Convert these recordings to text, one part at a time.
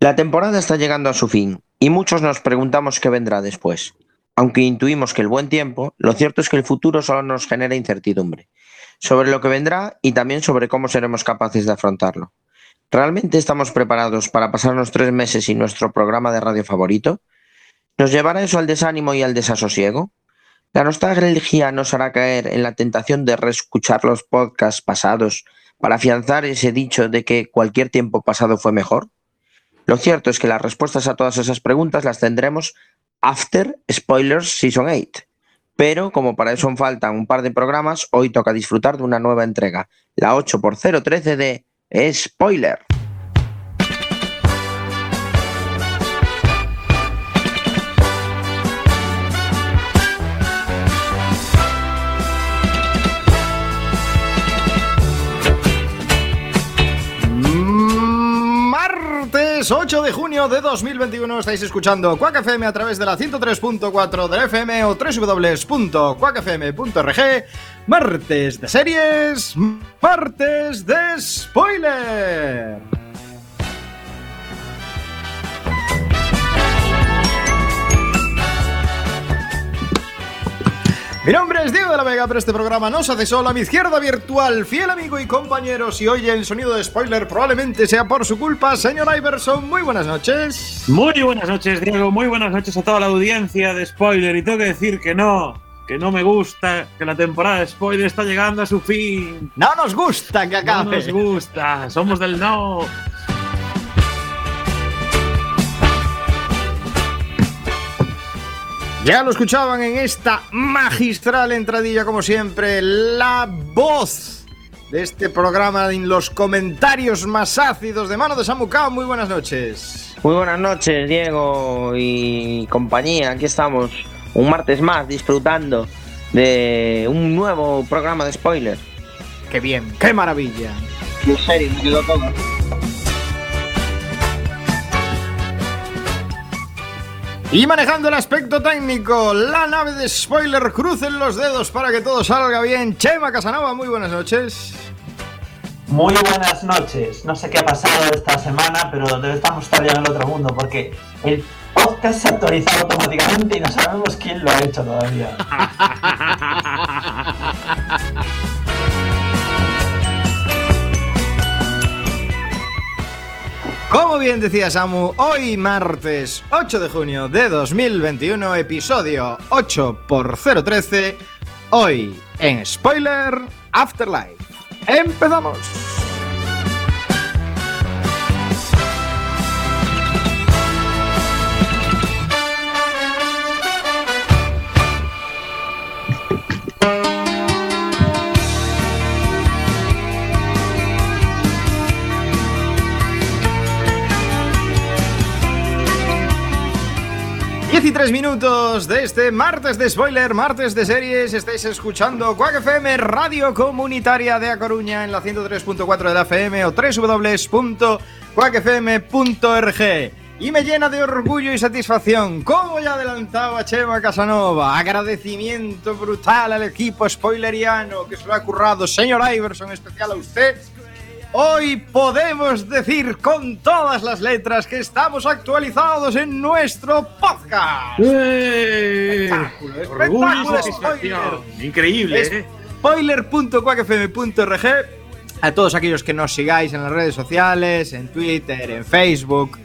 La temporada está llegando a su fin y muchos nos preguntamos qué vendrá después. Aunque intuimos que el buen tiempo, lo cierto es que el futuro solo nos genera incertidumbre sobre lo que vendrá y también sobre cómo seremos capaces de afrontarlo. ¿Realmente estamos preparados para pasarnos tres meses sin nuestro programa de radio favorito? ¿Nos llevará eso al desánimo y al desasosiego? ¿La nostalgia nos hará caer en la tentación de reescuchar los podcasts pasados para afianzar ese dicho de que cualquier tiempo pasado fue mejor? Lo cierto es que las respuestas a todas esas preguntas las tendremos after Spoilers Season 8. Pero como para eso faltan un par de programas, hoy toca disfrutar de una nueva entrega, la 8x013 de Spoiler. Martes 8 de junio de 2021 estáis escuchando Quack FM a través de la 103.4 de la FM o www.quackfm.org Martes de series, martes de spoiler. Mi nombre es Diego de la Vega, pero este programa no se hace solo. A mi izquierda virtual, fiel amigo y compañero, si oye el sonido de spoiler probablemente sea por su culpa, señor Iverson, muy buenas noches. Muy buenas noches, Diego, muy buenas noches a toda la audiencia de spoiler. Y tengo que decir que no, que no me gusta, que la temporada de spoiler está llegando a su fin. No nos gusta que No acabe. nos gusta, somos del no. Ya lo escuchaban en esta magistral entradilla, como siempre, la voz de este programa en los comentarios más ácidos de mano de Samucao. Muy buenas noches. Muy buenas noches, Diego y compañía. Aquí estamos un martes más disfrutando de un nuevo programa de spoiler. Qué bien, qué maravilla. En serio, me quedó todo. Y manejando el aspecto técnico, la nave de spoiler, crucen los dedos para que todo salga bien. Chema Casanova, muy buenas noches. Muy buenas noches. No sé qué ha pasado esta semana, pero debe estamos todavía en el otro mundo porque el podcast se ha actualizado automáticamente y no sabemos quién lo ha hecho todavía. Como bien decía Samu, hoy martes 8 de junio de 2021, episodio 8 por 013, hoy en Spoiler Afterlife. ¡Empezamos! Tres minutos de este martes de spoiler, martes de series. Estáis escuchando Quack FM, radio comunitaria de A Coruña en la 103.4 de la FM o www.quackfm.org. Y me llena de orgullo y satisfacción, como ya adelantaba Chema Casanova, agradecimiento brutal al equipo spoileriano que se lo ha currado, señor Iverson, especial a usted. Hoy podemos decir con todas las letras que estamos actualizados en nuestro podcast. ¡Eh! Espectáculo, espectáculo, satisfacción. Increíble, ¿eh? Spoiler.quackfm.org A todos aquellos que nos sigáis en las redes sociales, en Twitter, en Facebook,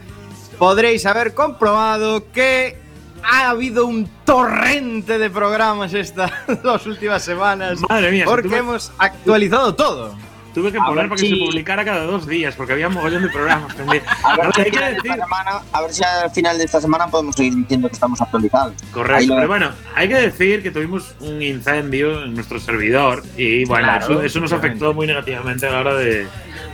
podréis haber comprobado que ha habido un torrente de programas estas dos últimas semanas. Madre mía, porque hemos actualizado todo. Tuve que poner para que si- se publicara cada dos días, porque había un mogollón de programas. A ver, No, si hay al que final de decir, esta semana, a ver si al final de esta semana podemos seguir diciendo que estamos actualizados. Correcto, pero bueno, hay que decir que tuvimos un incendio en nuestro servidor y bueno, Claro, eso, eso nos afectó muy negativamente a la hora de,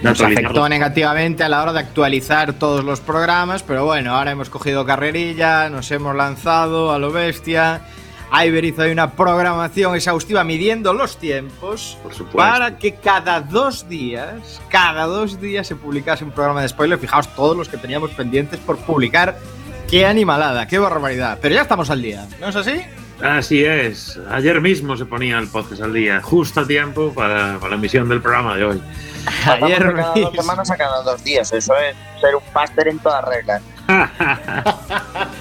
Nos afectó negativamente a la hora de actualizar todos los programas, pero bueno, ahora hemos cogido carrerilla, nos hemos lanzado a lo bestia. Iber hizo ahí una programación exhaustiva midiendo los tiempos Por supuesto. para que cada dos días, cada dos días se publicase un programa de spoiler. Fijaos todos los que teníamos pendientes por publicar. Qué animalada, qué barbaridad. Pero ya estamos al día, ¿no es así? Así es. Ayer mismo se ponía el podcast al día, justo a tiempo para, para la emisión del programa de hoy. Ayer de cada dos semanas a cada dos días. Eso es ser un máster en todas reglas.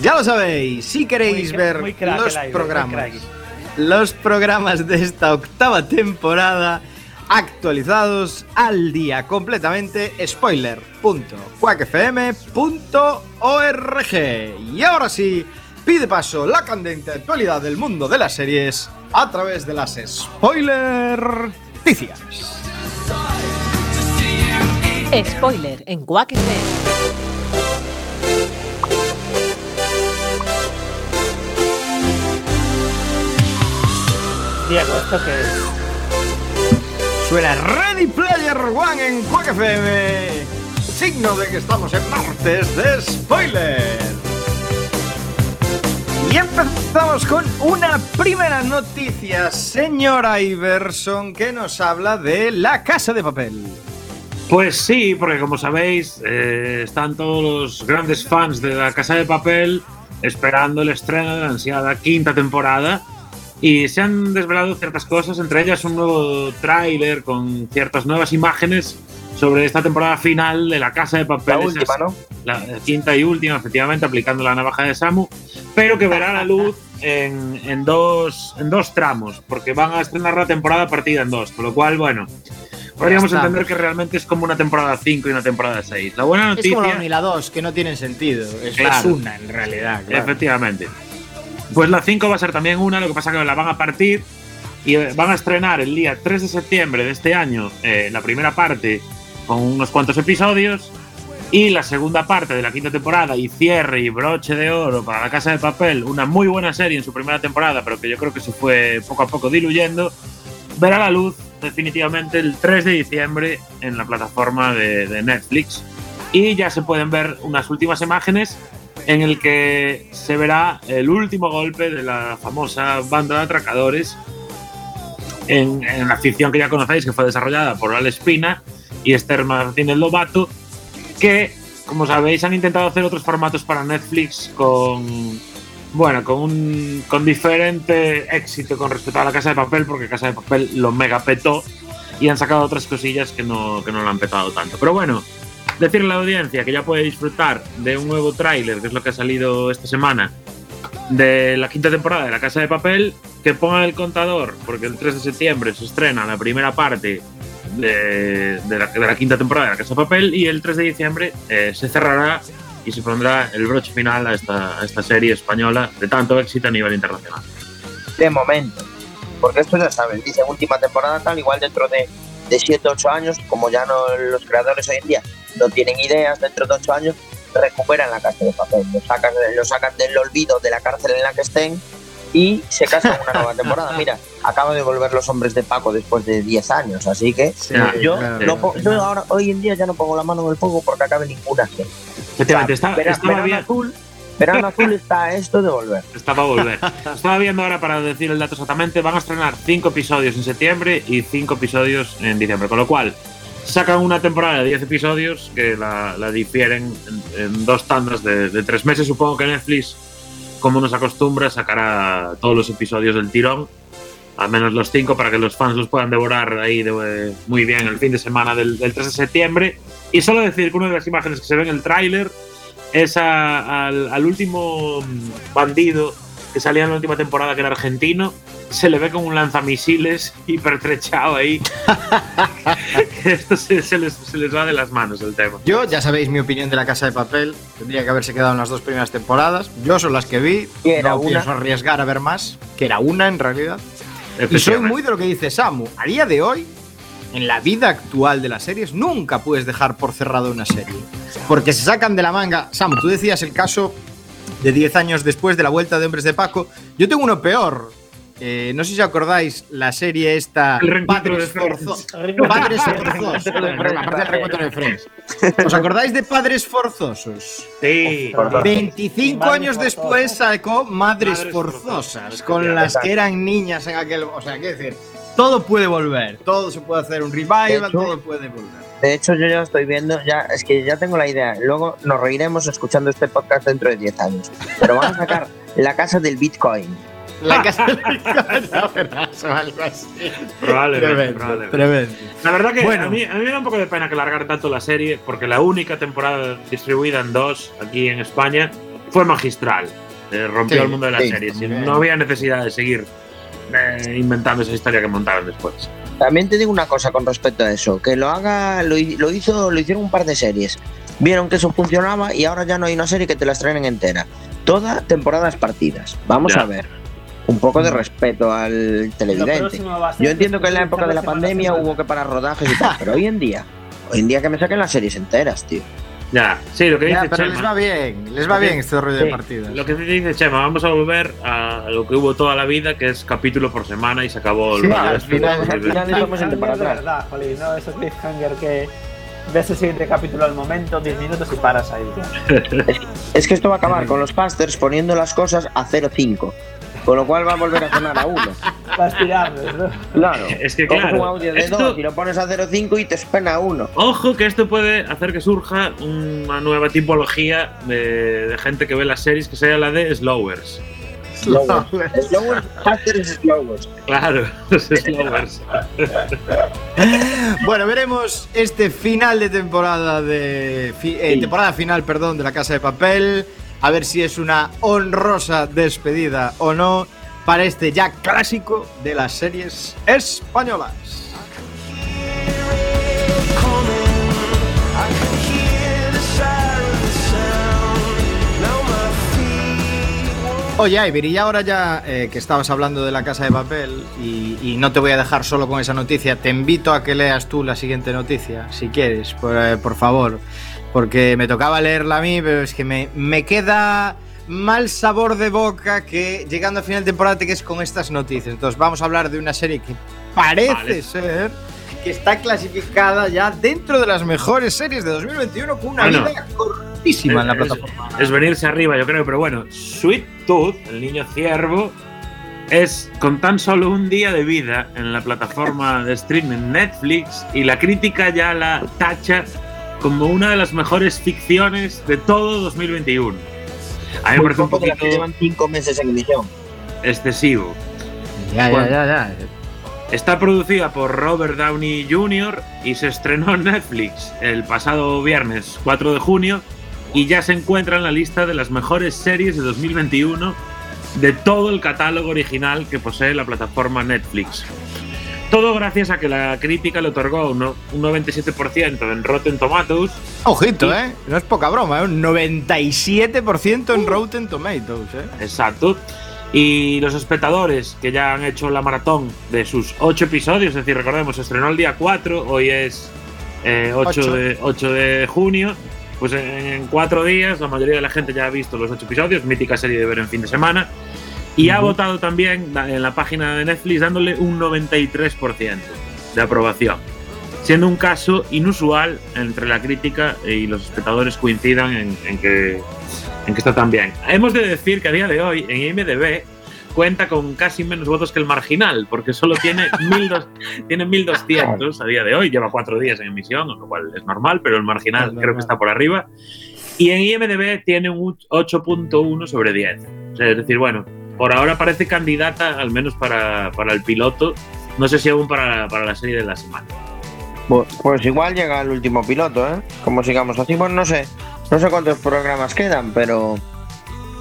Ya lo sabéis, si queréis Muy ver muy crack los programas, los programas de esta octava temporada actualizados al día completamente spoiler.quackfm.org. Y ahora sí, pide paso la candente actualidad del mundo de las series a través de las spoiler noticias. Spoiler en Quack FM. Diego, ¿esto qué es? Suena Ready Player One en Quack FM. Signo de que estamos en martes de spoiler. Y empezamos con una primera noticia, señora Iverson, que nos habla de La Casa de Papel. Pues sí, porque como sabéis, eh, están todos los grandes fans de La Casa de Papel esperando el estreno de la ansiada quinta temporada. Y se han desvelado ciertas cosas, entre ellas un nuevo tráiler con ciertas nuevas imágenes sobre esta temporada final de La Casa de Papel. La última, es ¿no? La quinta y última, efectivamente, aplicando la navaja de Samu, pero que verá la luz en, en dos, en dos tramos, porque van a estrenar la temporada partida en dos, con lo cual, bueno, podríamos entender que realmente es como una temporada 5 y una temporada 6. La buena Es noticia... como la 1 y la 2, que no tienen sentido. Es, Claro. es una en realidad. claro. Efectivamente. Pues la 5 va a ser también una, lo que pasa que la van a partir y eh, van a estrenar el día 3 de septiembre de este año eh, la primera parte con unos cuantos episodios y la segunda parte de la quinta temporada y cierre y broche de oro para la Casa de Papel, una muy buena serie en su primera temporada, pero que yo creo que se fue poco a poco diluyendo, verá la luz definitivamente el 3 de diciembre en la plataforma de Netflix. Y ya se pueden ver unas últimas imágenes en el que se verá el último golpe de la famosa banda de atracadores en, la ficción que ya conocéis, que fue desarrollada por Al Espina y Esther Martínez Lobato, que, como sabéis, han intentado hacer otros formatos para Netflix con, bueno, con, un, con diferente éxito con respecto a la Casa de Papel, porque Casa de Papel lo mega petó y han sacado otras cosillas que no, que no lo han petado tanto. Pero bueno, decirle a la audiencia que ya puede disfrutar de un nuevo tráiler, que es lo que ha salido esta semana, de la quinta temporada de La Casa de Papel, que pongan el contador, porque el 3 de septiembre se estrena la primera parte de, de la, de la quinta temporada de La Casa de Papel y el 3 de diciembre eh, se cerrará y se pondrá el broche final a esta, a esta serie española de tanto éxito a nivel internacional. De momento. Porque esto ya saben, dicen última temporada tal, igual dentro de, de 7 8 años, como ya no los creadores hoy en día no tienen ideas, dentro de 8 años recuperan la casa de papel, lo sacan, lo sacan del olvido de la cárcel en la que estén y se casan una nueva temporada. Mira, acaba de volver los hombres de Paco después de 10 años, así que Sí, yo, claro. no po- yo ahora, hoy en día ya no pongo la mano en el fuego porque acabe ninguna serie. Efectivamente, está- Vera- estaba verano azul, verano azul está esto de volver. Está para volver. Estaba viendo ahora para decir el dato exactamente. Van a estrenar cinco episodios en septiembre y cinco episodios en diciembre. Con lo cual, sacan una temporada de 10 episodios que la, la difieren en, en dos tandas de, tres meses. Supongo que Netflix, como nos acostumbra, sacará todos los episodios del tirón. Al menos los cinco para que los fans los puedan devorar ahí de- muy bien el fin de semana del, del 3 de septiembre. Y solo decir que una de las imágenes que se ve en el tráiler es a- al, último bandido que salía en la última temporada, que era argentino. Se le ve con un lanzamisiles hipertrechado ahí. Esto se, se les, se les va de las manos el tema. Yo, ya sabéis mi opinión de la Casa de Papel. Tendría que haberse quedado en las dos primeras temporadas. Yo son las que vi. Era no una. pienso arriesgar a ver más. Que era una en realidad. Y soy muy de lo que dice Samu. A día de hoy, en la vida actual de las series, nunca puedes dejar por cerrado una serie. Porque se sacan de la manga. Samu, tú decías el caso de 10 años después de la vuelta de Hombres de Paco. Yo tengo uno peor. Eh, no sé si os acordáis la serie esta Padres. Forzosos. Padres Forzosos. Aparte del reencuentro de Friends. ¿Os acordáis de Padres Forzosos? Sí. Por- 25 Madres años después sacó Madres, Forzosas, con las que eran niñas en aquel. O sea, qué decir, todo puede volver, todo se puede hacer un revival, todo puede volver. De hecho, yo ya estoy viendo, ya es que ya tengo la idea. Luego nos reiremos escuchando este podcast dentro de 10 años. Pero van a sacar La casa del Bitcoin. La casa del o algo así. Probablemente, Tremendo, probablemente. tremendo. La verdad que Bueno. a, mí, a mí me da un poco de pena que largar tanto la serie, porque la única temporada distribuida en dos aquí en España fue magistral. Eh, rompió Sí, el mundo de las sí, series. no había necesidad de seguir eh, inventando esa historia que montaron después. También te digo una cosa con respecto a eso, que lo haga, lo, lo hizo, lo hicieron un par de series. Vieron que eso funcionaba y ahora ya no hay una serie que te la estrenen entera. Toda temporadas partidas. Vamos Ya. a ver. Un poco de respeto al televidente. Yo entiendo que en la época de la pandemia hubo que parar rodajes y tal, pero hoy en día, hoy en día que me saquen las series enteras, tío. Ya, sí, lo que Ya, dice pero les Chema. va bien, les va bien este rollo de Sí. partidas. Lo que dice Chema, vamos a volver a lo que hubo toda la vida, que es capítulo por semana y se acabó el Sí, rollo al final- al final estamos yendo para de atrás. verdad, Jolín, no esos cliffhanger que ves el siguiente capítulo al momento, 10 minutos y paras ahí. Es que esto va a acabar con los casters poniendo las cosas a 0.5. Con lo cual va a volver a sonar a 1. Vas tirarles, ¿no? Claro. Es que, claro, un audio de esto- 2 y lo pones a 0.5 y te espena a 1. Ojo que esto puede hacer que surja una nueva tipología de, de gente que ve las series, que sea la de slowers. Slowers. Slowers, casters slowers. Claro, los slowers. Bueno, veremos este final de temporada de fi- eh, Sí. temporada final, perdón, de la Casa de Papel, a ver si es una honrosa despedida o no para este ya clásico de las series españolas. Oye, Iber, y ahora ya eh, que estabas hablando de la casa de papel y, no te voy a dejar solo con esa noticia, te invito a que leas tú la siguiente noticia, si quieres, por, eh, por favor, porque me tocaba leerla a mí, pero es que me, me queda mal sabor de boca que llegando a final de temporada te quedes con estas noticias. Entonces vamos a hablar de una serie que parece Vale. ser que está clasificada ya dentro de las mejores series de 2021 con una Bueno. vida cortísima en la Es- plataforma. Es venirse arriba, yo creo, pero bueno, Sweet Tooth, el niño ciervo, es con tan solo un día de vida en la plataforma de streaming Netflix y la crítica ya la tacha como una de las mejores ficciones de todo 2021. A mí me parece un poquito que llevan 5 meses en emisión. excesivo. Ya, Bueno. ya, ya, ya. Está producida por Robert Downey Jr. y se estrenó en Netflix el pasado viernes 4 de junio y ya se encuentra en la lista de las mejores series de 2021 de todo el catálogo original que posee la plataforma Netflix. Todo gracias a que la crítica le otorgó un no- un 97% en Rotten Tomatoes Ojito, Y- ¿eh? No es poca broma, ¿eh? Un 97% en Rotten Tomatoes, ¿eh? Exacto. Y los espectadores que ya han hecho la maratón de sus ocho episodios, es decir, recordemos, se estrenó el día 4, hoy es eh, 8, Ocho. De, 8 de junio, pues en, en cuatro días la mayoría de la gente ya ha visto los ocho episodios, mítica serie de ver en fin de semana, y ha votado también en la página de Netflix dándole un 93% de aprobación, siendo un caso inusual entre la crítica y los espectadores coincidan en, en que en que está tan bien. Hemos de decir que a día de hoy en IMDB cuenta con casi menos votos que el marginal, porque solo tiene, 1200 tiene 1200 a día de hoy, lleva cuatro días en emisión, lo cual es normal, pero el marginal Es creo normal. que está por arriba. Y en IMDB tiene un 8.1 sobre 10. O sea, es decir, bueno, por ahora parece candidata al menos para, para el piloto, no sé si aún para, para la serie de la semana. Pues, pues igual llega el último piloto, ¿eh? Como sigamos así, bueno, no sé. No sé cuántos programas quedan, pero.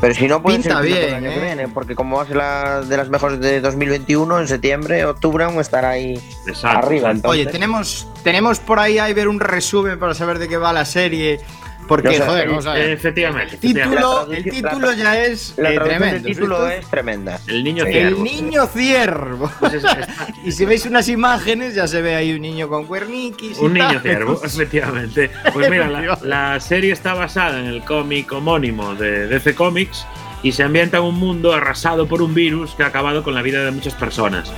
Pero si no puede Pinta ser el bien, año que ¿eh? viene, porque como va a ser la de las mejores de 2021, en septiembre, octubre aún estará ahí Exacto, arriba. exacto. Oye, tenemos, tenemos por ahí a ver un resumen para saber de qué va la serie. Porque, No joder, eh, vamos a ver. Efectivamente. El título, el ya es la eh, tremendo. del título ¿sí? es tremenda. El niño ciervo. El niño ciervo. Pues es- está- Y si veis unas imágenes, ya se ve ahí un niño con cuerniquis. y Un niño tal. ciervo, efectivamente. Pues mira, la, la serie está basada en el cómic homónimo de DC Comics y se ambienta en un mundo arrasado por un virus que ha acabado con la vida de muchas personas.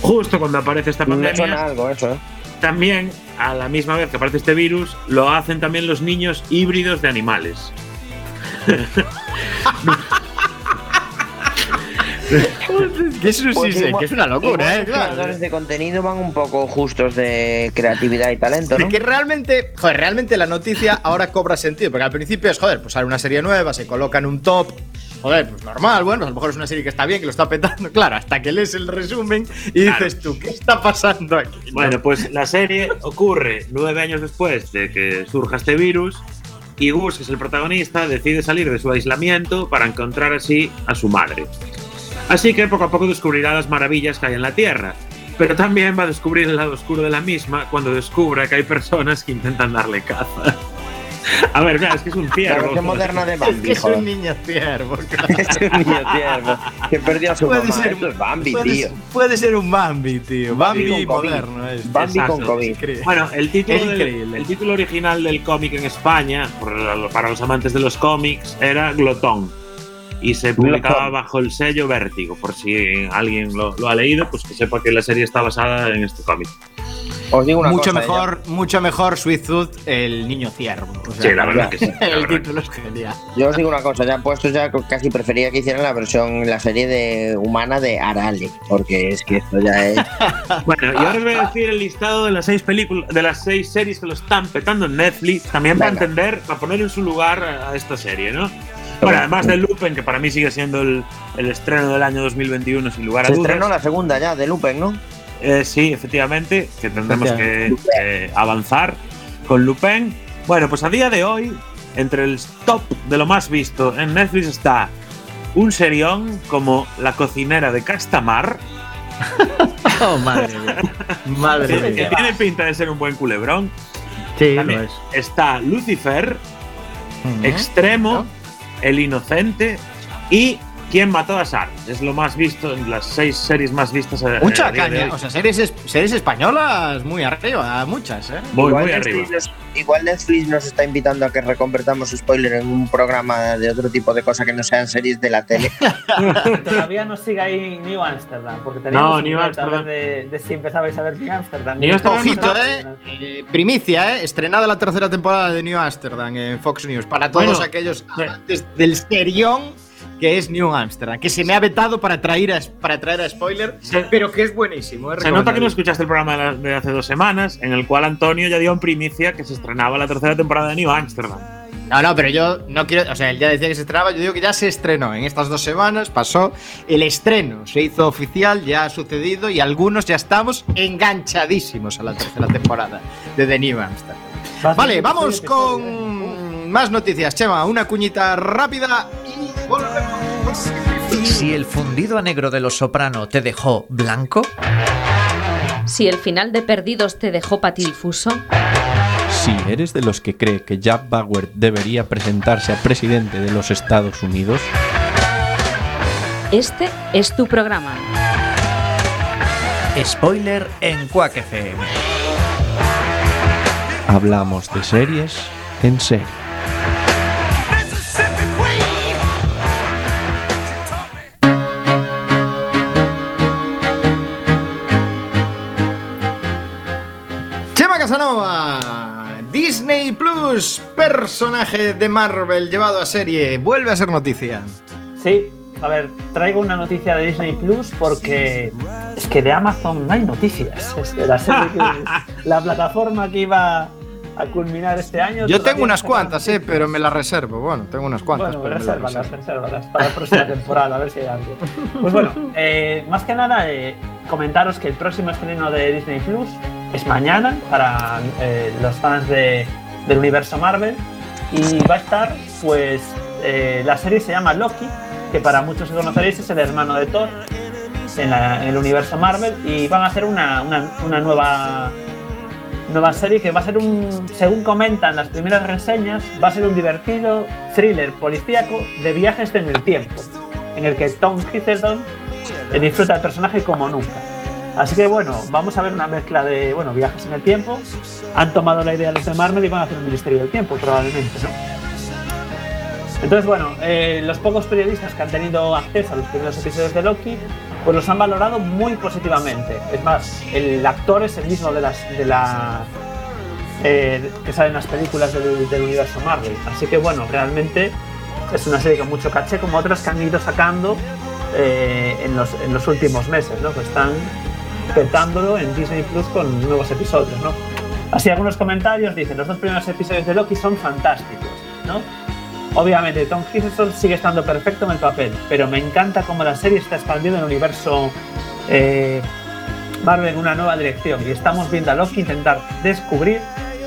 Justo cuando aparece esta Me suena pandemia, algo eso, ¿eh? También a la misma vez que aparece este virus, lo hacen también los niños híbridos de animales. Que eso sí Pues sé, igual- que es una locura, igual ¿eh? Los creadores de contenido van un poco justos de creatividad y talento, De ¿no? que realmente, joder, realmente la noticia ahora cobra sentido, porque al principio es, joder, pues sale una serie nueva, se coloca en un top joder, pues normal, bueno, a lo mejor es una serie que está bien, que lo está petando, claro, hasta que lees el resumen y Claro. dices tú, ¿qué está pasando aquí? no? Bueno, pues la serie ocurre nueve años después de que surja este virus y Gus, que es el protagonista, decide salir de su aislamiento para encontrar así a su madre. Así que poco a poco descubrirá las maravillas que hay en la Tierra, pero también va a descubrir el lado oscuro de la misma cuando descubra que hay personas que intentan darle caza. A ver, claro, es que es un La ciervo. versión moderna de es que Bambi, es joder. un niño ciervo, claro. Es un niño tierno que perdió a su Puede mamá. ser, Esto es Bambi, puede, tío. puede ser un Bambi, tío. Bambi, Bambi moderno. Es, Bambi Exacto. con COVID. increíble. Bueno, el título, Es del- increíble. el título original del cómic en España, para los amantes de los cómics, era Glotón. Y se publicaba bajo el sello Vértigo. Por si alguien lo, lo ha leído, pues que sepa que la serie está basada en este cómic. Os digo una mucho cosa. mejor, mucho mejor Sweet Tooth, el niño ciervo. O sea, Sí, la verdad que sí. la El título es genial. Yo os digo una cosa, ya puestos ya casi prefería que hicieran la versión, la serie de humana de Arale, porque es que esto ya es. Bueno, y ahora os voy a decir el listado de las seis películas, de las seis series que lo están petando en Netflix, también para Venga. entender, para poner en su lugar a esta serie, ¿no? Bueno, además de Lupin, que para mí sigue siendo el, el estreno del año 2021, sin lugar a Se dudas. estrenó la segunda ya de Lupin, ¿no? Eh, sí, efectivamente, que tendremos que eh, avanzar con Lupin. Bueno, pues a día de hoy, entre el top de lo más visto en Netflix está un serión como La cocinera de Castamar, Oh, madre mía. Madre que, que mía. tiene pinta de ser un buen culebrón. Sí, lo es. está Lucifer. Extremo, ¿No? El Inocente y ¿Quién mató a Sar? Es lo más visto, las seis series más vistas. a- Mucha a caña. O sea, series, es- series españolas muy arriba, muchas, ¿eh? muy, igual, muy Netflix arriba. nos, igual Netflix nos está invitando a que reconvertamos spoiler en un programa de otro tipo de cosa que no sean series de la tele. Todavía no sigue ahí New Amsterdam, porque teníamos No, New Amsterdam. de, de si empezabais a ver New Amsterdam. New Amsterdam Ojito, no ¿eh? Eh, Primicia, ¿eh? Estrenada la tercera temporada de New Amsterdam en Fox News. Para todos Bueno, aquellos sí. amantes del serión que es New Amsterdam. Que se me ha vetado para traer a, para traer a spoiler, Se- pero que es buenísimo. Se nota que no escuchaste el programa de, la- de hace dos semanas, en el cual Antonio ya dio en primicia que se estrenaba la tercera temporada de New Amsterdam. No, no, pero yo no quiero. O sea, él ya decía que se estrenaba. Yo digo que ya se estrenó. En estas dos semanas pasó el estreno. Se hizo oficial, ya ha sucedido y algunos ya estamos enganchadísimos a la tercera temporada de The New Amsterdam. Vale, vamos episodio, ¿eh? con más noticias. Chema, una cuñita rápida y volvemos. Si el fundido a negro de los soprano te dejó blanco, Si el final de Perdidos te dejó patidifuso, Si eres de los que cree que Jack Bauer debería presentarse a presidente de los Estados Unidos, este es tu programa. spoiler en Quack FM. hablamos de series en serie. Disney Plus, personaje de Marvel llevado a serie, vuelve a ser noticia. Sí, a ver, traigo una noticia de Disney Plus porque es que de Amazon no hay noticias. Es que la, serie que- la plataforma que iba a culminar este año. Yo tengo unas cuantas, eh, pero me las reservo. Bueno, tengo unas cuantas, Bueno, resérvalas, resérvalas para la próxima temporada, a ver si hay algo. Pues bueno, eh, más que nada, eh, comentaros que el próximo estreno de Disney Plus es mañana para eh, los fans de- del universo Marvel y va a estar, pues, eh, la serie se llama Loki, que para muchos conoceréis es el hermano de Thor en, la- en el universo Marvel y van a hacer una, una- una nueva nueva serie que va a ser un, según comentan las primeras reseñas, va a ser un divertido thriller policíaco de viajes en el tiempo, en el que Tom Hiddleston eh, disfruta del personaje como nunca. Así que bueno, vamos a ver una mezcla de bueno, viajes en el tiempo. Han tomado la idea los de Marvel y van a hacer un Ministerio del Tiempo, probablemente, ¿no? Entonces, bueno, eh, los pocos periodistas que han tenido acceso a los primeros episodios de Loki, pues los han valorado muy positivamente. Es más, el actor es el mismo de las de la eh, que sale en las películas del, del universo Marvel. Así que bueno, realmente es una serie con mucho caché, como otras que han ido sacando eh, en, los, en los últimos meses, ¿no? Que están petándolo en Disney Plus con nuevos episodios, ¿no? Así algunos comentarios dicen, los dos primeros episodios de Loki son fantásticos, ¿no? Obviamente, Tom Hiddleston sigue estando perfecto en el papel, pero me encanta cómo la serie está expandiendo el universo eh, Marvel en una nueva dirección y estamos viendo a Loki intentar descubrir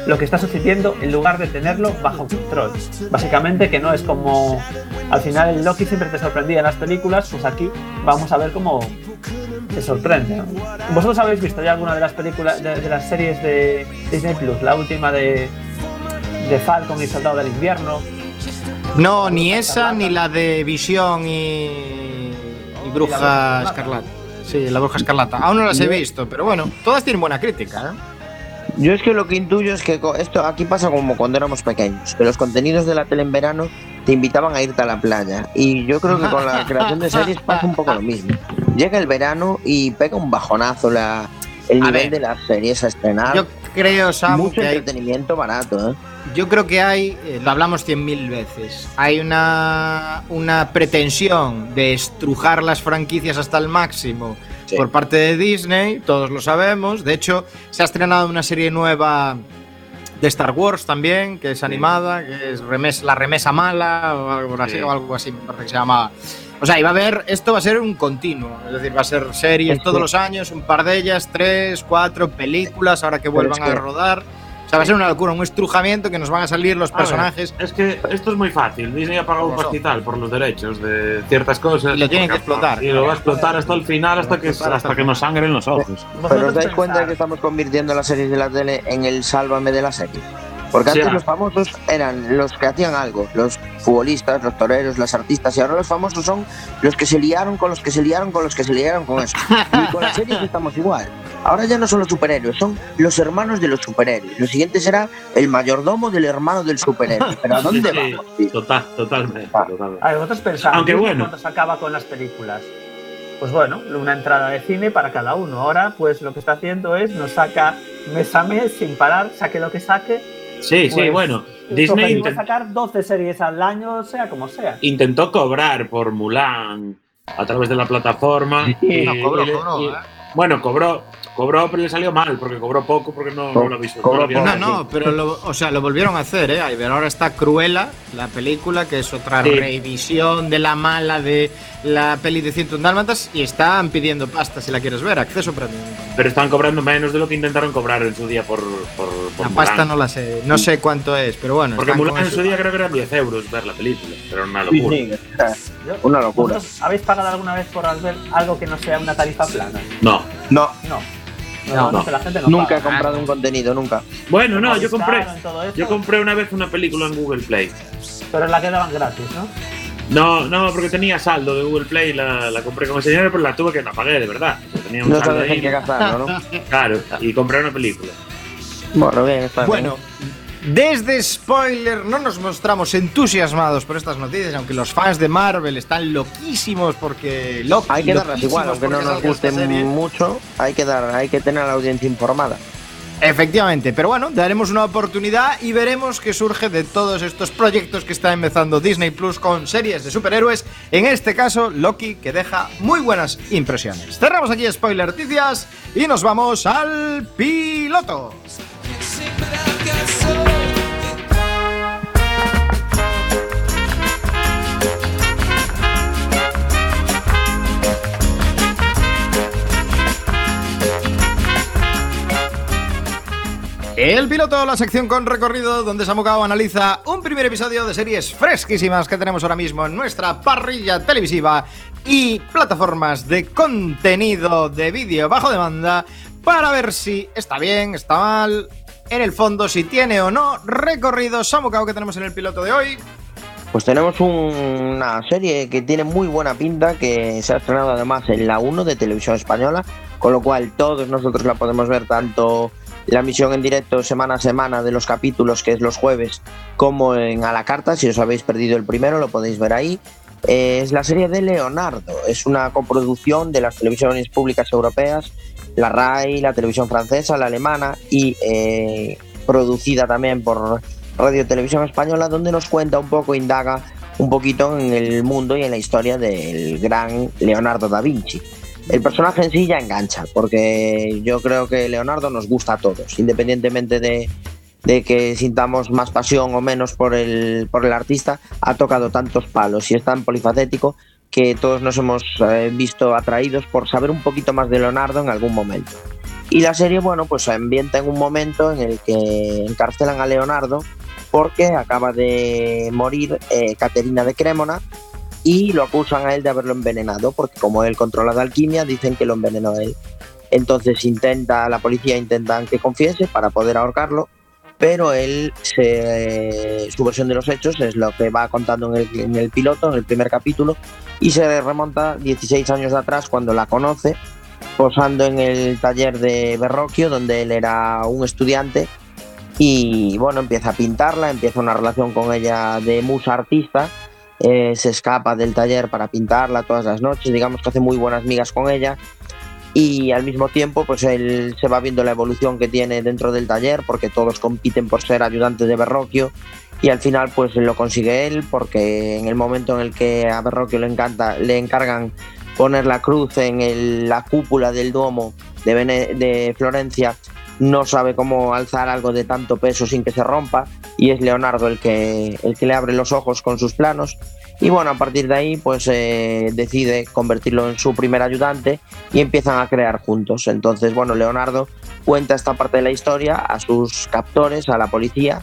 lo que está sucediendo en lugar de tenerlo bajo control. Básicamente que no es como al final Loki siempre te sorprendía en las películas, pues aquí vamos a ver cómo te sorprende. ¿no? ¿Vosotros habéis visto ya alguna de las películas, de, de las series de Disney Plus? La última de, de Falcon y Soldado del Invierno. No, ni esa ni la de Visión y, y Bruja Escarlata. Sí, la Bruja Escarlata. Aún no las he visto, pero bueno, todas tienen buena crítica. ¿eh? Yo es que lo que intuyo es que esto aquí pasa como cuando éramos pequeños, que los contenidos de la tele en verano te invitaban a irte a la playa. Y yo creo que con la creación de series pasa un poco lo mismo. Llega el verano y pega un bajonazo la, el A nivel ver. de las series a estrenar. Yo creo, Samu, Mucho que hay, entretenimiento barato, ¿eh? yo creo que hay, eh, lo hablamos cien mil veces, hay una, una pretensión de estrujar las franquicias hasta el máximo Sí. por parte de Disney, todos lo sabemos. De hecho, se ha estrenado una serie nueva de Star Wars también, que es animada, que es remes- La Remesa Mala o algo así, Sí. o algo así, me parece que se llama. O sea, iba a haber, esto va a ser un continuo, es decir, va a ser series Es todos que- los años, un par de ellas, tres, cuatro películas, ahora que vuelvan es que- a rodar. O sea, va a ser una locura, un estrujamiento que nos van a salir los A ver, personajes es que esto es muy fácil. Disney ha pagado un pastizal por los derechos de ciertas cosas. Y lo tienen que explotar. Y lo va a explotar hasta el final, hasta que, hasta que nos sangren los ojos. Pero ¿Vosotros os dais cuenta de que estamos convirtiendo las series de la tele en el sálvame de la serie. Porque antes los famosos eran los que hacían algo, los futbolistas, los toreros, las artistas, y ahora los famosos son los que se liaron con los que se liaron con los que se liaron con eso. Y con las series estamos igual. Ahora ya no son los superhéroes, son los hermanos de los superhéroes. Lo siguiente será el mayordomo del hermano del superhéroe. Pero ¿a dónde Sí, vamos? Total, totalmente. Ah. totalmente. A ver, vosotros pensáis, Aunque bueno. cuando se acaba con las películas. Pues bueno, una entrada de cine para cada uno. Ahora, pues lo que está haciendo es nos saca mes a mes sin parar, saque lo que saque. Sí, sí, Pues, bueno. Disney objetivo es intent- sacar 12 series al año, sea como sea. intentó cobrar por Mulan a través de la plataforma. y- No, cobró, y- cobró, y- ¿eh? Bueno, cobró, cobró, pero le salió mal, porque cobró poco, porque no, no lo. Cobró no lo poco. No, nadie. no, pero lo, o sea, lo volvieron a hacer, ¿eh? Pero ahora está Cruella, la película, que es otra Sí. revisión de la mala de la peli de 101 Dálmatas, y están pidiendo pasta si la quieres ver, acceso premium. Pero están cobrando menos de lo que intentaron cobrar en su día por, por, por La Mulan. pasta no la sé, no sé cuánto es, pero bueno. Porque Mulan en su día creo que eran 10 euros ver la película. Pero una Sí, locura. sí, o sea, Una locura. ¿Vosotros habéis pagado alguna vez por ver algo que no sea una tarifa plana? No. No, No. No, no, que la gente no nunca he comprado un contenido, nunca. Bueno, no, yo compré. Yo compré una vez una película en Google Play. Pero la que daban gratis, ¿no? No, no, porque tenía saldo de Google Play, la, la compré con ese dinero, pero la tuve que la pagué, de verdad. O sea, tenía un No saldo ahí. qué gastarlo, ¿no? Claro, y compré una película. Bueno, bien, está bien. Bueno, desde spoiler no nos mostramos entusiasmados por estas noticias, aunque los fans de Marvel están loquísimos porque Loki, Hay que darlas igual, aunque no nos guste mucho, hay que dar, hay que tener a la audiencia informada. Efectivamente, pero bueno, daremos una oportunidad y veremos qué surge de todos estos proyectos que está empezando Disney Plus con series de superhéroes. En este caso, Loki, que deja muy buenas impresiones. Cerramos aquí Spoiler Noticias y nos vamos al piloto. El piloto, la sección con recorrido donde Samucao analiza un primer episodio de series fresquísimas que tenemos ahora mismo en nuestra parrilla televisiva y plataformas de contenido de vídeo bajo demanda para ver si está bien, está mal, en el fondo si tiene o no recorrido. Samucao que tenemos en el piloto de hoy. Pues tenemos un- una serie que tiene muy buena pinta, que se ha estrenado además en la 1 de Televisión Española, con lo cual todos nosotros la podemos ver tanto la emisión en directo semana a semana de los capítulos, que es los jueves, como en a la carta. Si os habéis perdido el primero, lo podéis ver ahí. Eh, es la serie de Leonardo, es una coproducción de las televisiones públicas europeas, la RAI, la televisión francesa, la alemana y eh, producida también por Radio Televisión Española, donde nos cuenta un poco, indaga un poquito en el mundo y en la historia del gran Leonardo da Vinci. El personaje en sí ya engancha, porque yo creo que Leonardo nos gusta a todos, independientemente de, de que sintamos más pasión o menos por el, por el artista, ha tocado tantos palos y es tan polifacético que todos nos hemos eh, visto atraídos por saber un poquito más de Leonardo en algún momento. Y la serie, bueno, pues se ambienta en un momento en el que encarcelan a Leonardo porque acaba de morir eh, Caterina de Cremona y lo acusan a él de haberlo envenenado, porque como él controla la alquimia, dicen que lo envenenó él. Entonces intenta, la policía intenta que confiese para poder ahorcarlo, pero él, su versión de los hechos es lo que va contando en el, en el piloto, en el primer capítulo, y se remonta 16 años atrás cuando la conoce, posando en el taller de Berroquio, donde él era un estudiante, y bueno, empieza a pintarla, empieza una relación con ella de musa artista, eh, se escapa del taller para pintarla todas las noches, digamos que hace muy buenas migas con ella. Y al mismo tiempo pues él se va viendo la evolución que tiene dentro del taller porque todos compiten por ser ayudantes de Berroquio. Y al final pues lo consigue él porque en el momento en el que a Berroquio le encanta le encargan poner la cruz en la cúpula del Duomo de, Vene- de Florencia no sabe cómo alzar algo de tanto peso sin que se rompa y es Leonardo el que, el que le abre los ojos con sus planos y bueno, a partir de ahí pues eh, decide convertirlo en su primer ayudante y empiezan a crear juntos. Entonces, bueno, Leonardo cuenta esta parte de la historia a sus captores, a la policía,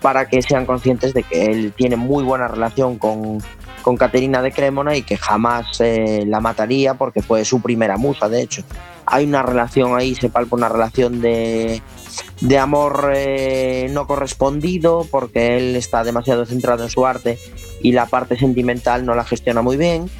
para que sean conscientes de que él tiene muy buena relación con, con Caterina de Cremona y que jamás eh, la mataría porque fue su primera musa, de hecho. Hay una relación ahí, se palpa una relación de, de amor eh, no correspondido porque él está demasiado centrado en su arte y la parte sentimental no la gestiona muy bien.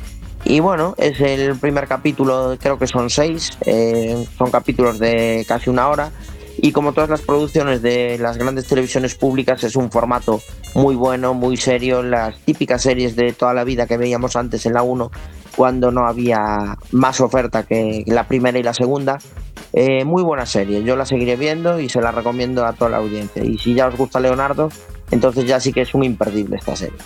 Y bueno, es el primer capítulo, creo que son seis, eh, son capítulos de casi una hora. Y como todas las producciones de las grandes televisiones públicas, es un formato muy bueno, muy serio, las típicas series de toda la vida que veíamos antes en la 1, cuando no había más oferta que la primera y la segunda. Eh, muy buena serie, yo la seguiré viendo y se la recomiendo a toda la audiencia. Y si ya os gusta Leonardo, entonces ya sí que es un imperdible esta serie.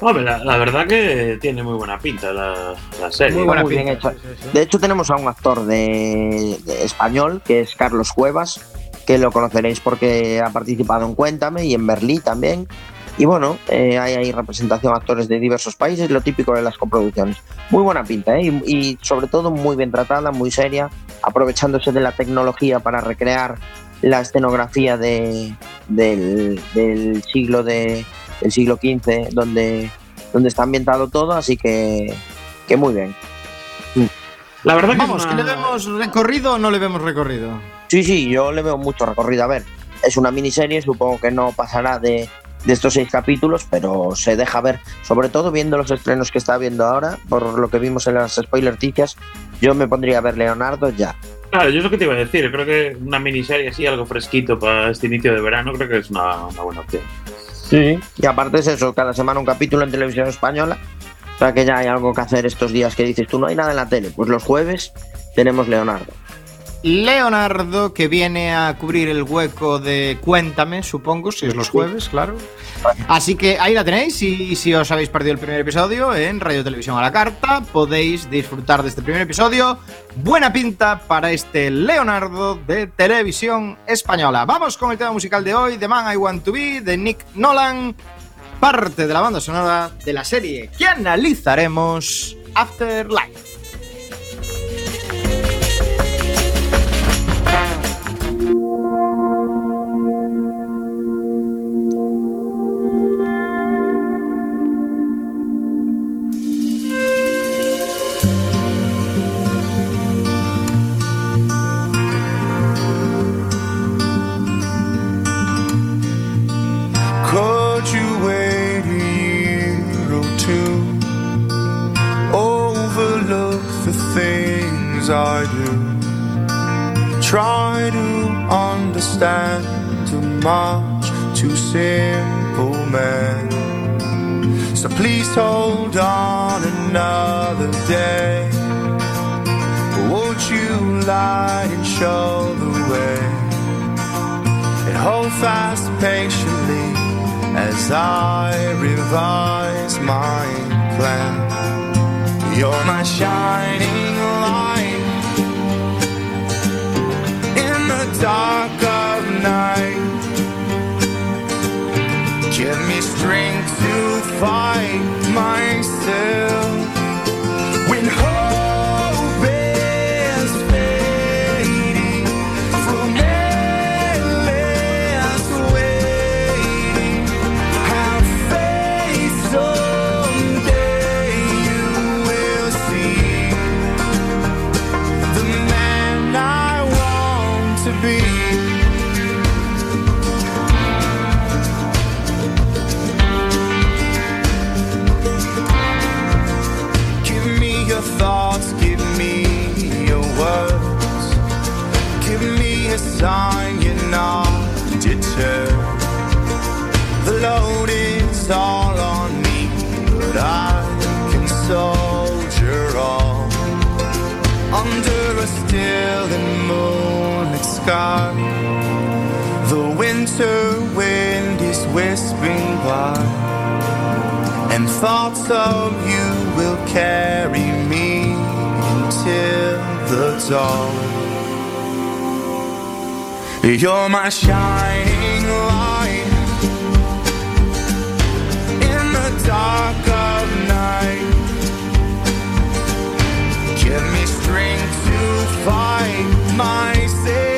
Hombre, la, la verdad que tiene muy buena pinta la, la serie. Muy buena muy bien hecha. De hecho, tenemos a un actor de, de español que es Carlos Cuevas, que lo conoceréis porque ha participado en Cuéntame y en Berlín también. Y bueno, eh, hay ahí representación de actores de diversos países, lo típico de las coproducciones. Muy buena pinta, ¿eh? y, y sobre todo muy bien tratada, muy seria, aprovechándose de la tecnología para recrear la escenografía de, del, del siglo de, del siglo XV, donde, donde está ambientado todo, así que, que muy bien. La verdad que Vamos, es que una- le vemos recorrido o no le vemos recorrido. Sí, sí, yo le veo mucho recorrido. A ver, es una miniserie, supongo que no pasará de, de estos seis capítulos, pero se deja ver, sobre todo viendo los estrenos que está viendo ahora, por lo que vimos en las spoiler ticias, yo me pondría a ver Leonardo ya. Claro, yo es lo que te iba a decir. Creo que una miniserie así, algo fresquito para este inicio de verano, creo que es una, una buena opción. Sí. Y aparte es eso, cada semana un capítulo en televisión española, o sea que ya hay algo que hacer estos días que dices, tú no hay nada en la tele, pues los jueves tenemos Leonardo. Leonardo, que viene a cubrir el hueco de Cuéntame, supongo, si es los jueves, claro. Así que ahí la tenéis y si os habéis perdido el primer episodio en Radio Televisión a la Carta, podéis disfrutar de este primer episodio. Buena pinta para este Leonardo de Televisión Española. Vamos con el tema musical de hoy, The Man I Want to Be, de Nick Nolan, parte de la banda sonora de la serie que analizaremos Afterlife. Soldier on. Under a still and moonlit sky. The winter wind is whispering by and thoughts of you will carry me until the dawn. You're my shining light in the dark of night. Give me strength to fight my When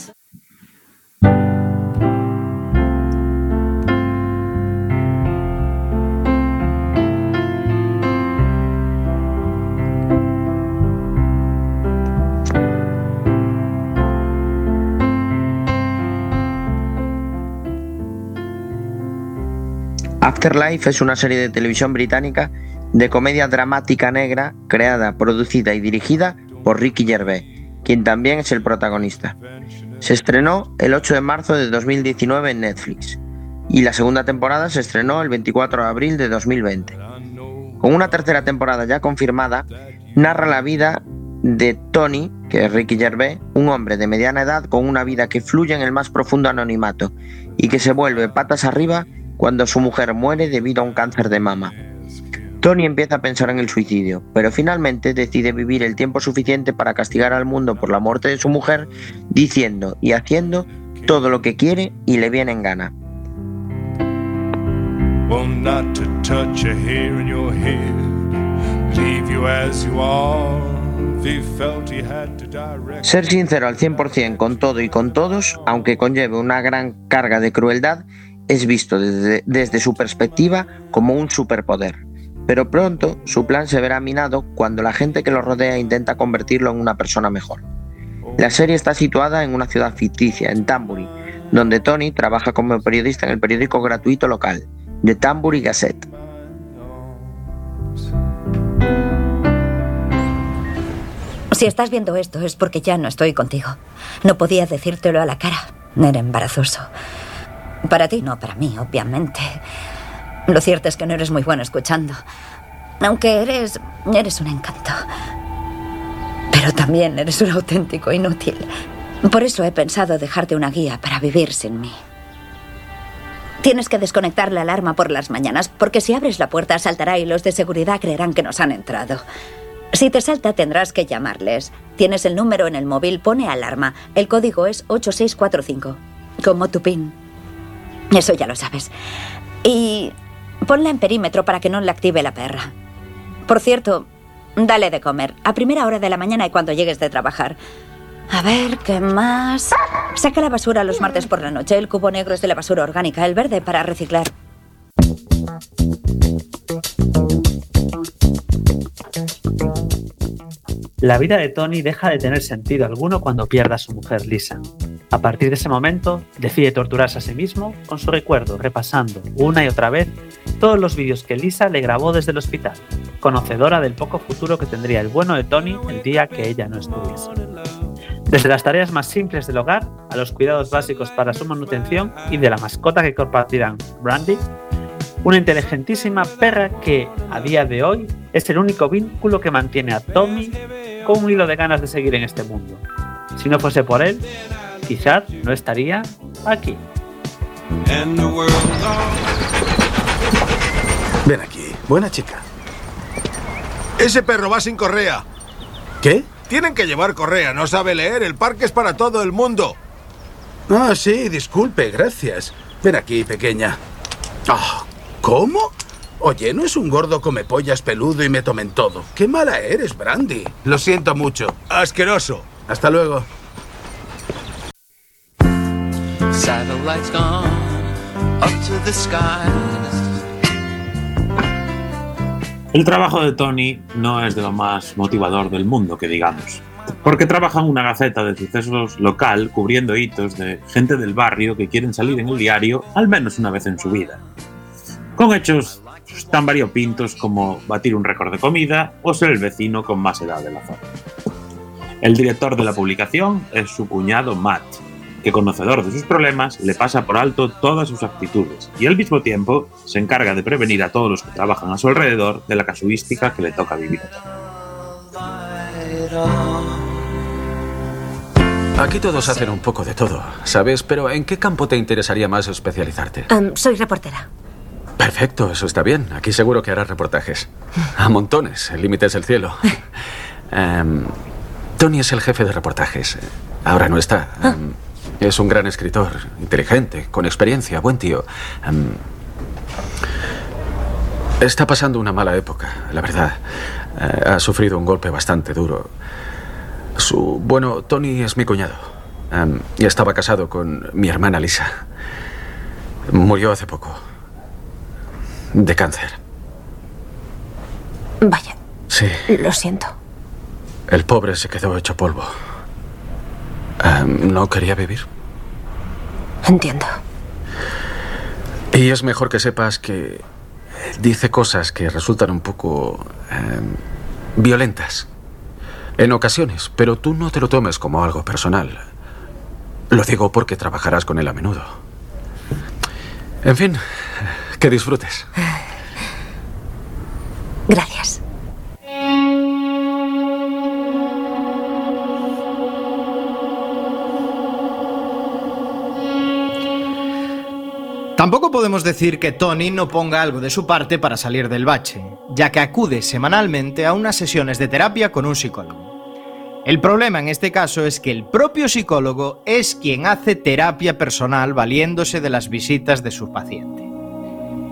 Afterlife es una serie de televisión británica de comedia dramática negra creada, producida y dirigida por Ricky Gervais, quien también es el protagonista. Se estrenó el 8 de marzo de 2019 en Netflix y la segunda temporada se estrenó el 24 de abril de 2020. Con una tercera temporada ya confirmada, narra la vida de Tony, que es Ricky Gervais, un hombre de mediana edad con una vida que fluye en el más profundo anonimato y que se vuelve patas arriba cuando su mujer muere debido a un cáncer de mama. Tony empieza a pensar en el suicidio, pero finalmente decide vivir el tiempo suficiente para castigar al mundo por la muerte de su mujer, diciendo y haciendo todo lo que quiere y le viene en gana. Well, not to touch a hair in your head, leave you as you are. If he felt he had to direct. Ser sincero al 100% con todo y con todos, aunque conlleve una gran carga de crueldad, es visto desde, desde su perspectiva como un superpoder. Pero pronto su plan se verá minado cuando la gente que lo rodea intenta convertirlo en una persona mejor. La serie está situada en una ciudad ficticia, en Tambury, donde Tony trabaja como periodista en el periódico gratuito local, The Tambury Gazette. Si estás viendo esto es porque ya no estoy contigo. No podía decírtelo a la cara. Era embarazoso. Para ti, no para mí, obviamente. Lo cierto es que no eres muy bueno escuchando. Aunque eres. eres un encanto. Pero también eres un auténtico inútil. Por eso he pensado dejarte una guía para vivir sin mí. Tienes que desconectar la alarma por las mañanas, porque si abres la puerta saltará y los de seguridad creerán que nos han entrado. Si te salta tendrás que llamarles. Tienes el número en el móvil, pone alarma. El código es 8645, como tu PIN. Eso ya lo sabes. Y ponla en perímetro para que no le active la perra. Por cierto, dale de comer, a primera hora de la mañana y cuando llegues de trabajar. A ver, ¿qué más? Saca la basura los martes por la noche. El cubo negro es de la basura orgánica, el verde para reciclar. La vida de Tony deja de tener sentido alguno cuando pierde a su mujer Lisa. A partir de ese momento, decide torturarse a sí mismo con su recuerdo, repasando una y otra vez todos los vídeos que Lisa le grabó desde el hospital, conocedora del poco futuro que tendría el bueno de Tony el día que ella no estuviese. Desde las tareas más simples del hogar a los cuidados básicos para su manutención y de la mascota que compartirán, Brandy, una inteligentísima perra que, a día de hoy, es el único vínculo que mantiene a Tommy un hilo de ganas de seguir en este mundo. Si no fuese por él, quizás no estaría aquí. Ven aquí, buena chica. Ese perro va sin correa. ¿Qué? Tienen que llevar correa, no sabe leer, el parque es para todo el mundo. Ah, sí, disculpe, gracias. Ven aquí, pequeña. Ah, ¿Cómo? Oye, no es un gordo come pollas peludo y me tomen todo. Qué mala eres, Brandy. Lo siento mucho. Asqueroso. Hasta luego. Satellites gone up to the skies. El trabajo de Tony no es de lo más motivador del mundo, que digamos. Porque trabaja en una gaceta de sucesos local cubriendo hitos de gente del barrio que quieren salir en el diario al menos una vez en su vida. Con hechos tan variopintos como batir un récord de comida o ser el vecino con más edad de la zona. El director de la publicación es su cuñado Matt, que conocedor de sus problemas le pasa por alto todas sus actitudes y al mismo tiempo se encarga de prevenir a todos los que trabajan a su alrededor de la casuística que le toca vivir. Aquí todos hacen un poco de todo, ¿sabes? Pero ¿en qué campo te interesaría más especializarte? Em, soy reportera. Perfecto, eso está bien. Aquí seguro que harás reportajes. A montones, el límite es el cielo. Em, Tony es el jefe de reportajes. Ahora no está. Em, es un gran escritor, inteligente, con experiencia, buen tío. Em, está pasando una mala época, la verdad. Eh, ha sufrido un golpe bastante duro. Su. Bueno, Tony es mi cuñado. Y estaba casado con mi hermana Lisa. Murió hace poco. De cáncer. Vaya, Sí. lo siento. El pobre se quedó hecho polvo. Em, no quería vivir. Entiendo. Y es mejor que sepas que dice cosas que resultan un poco em, violentas. En ocasiones, pero tú no te lo tomes como algo personal. Lo digo porque trabajarás con él a menudo. En fin, que disfrutes. Gracias. Tampoco podemos decir que Tony no ponga algo de su parte para salir del bache, ya que acude semanalmente a unas sesiones de terapia con un psicólogo. El problema en este caso es que el propio psicólogo es quien hace terapia personal valiéndose de las visitas de su paciente.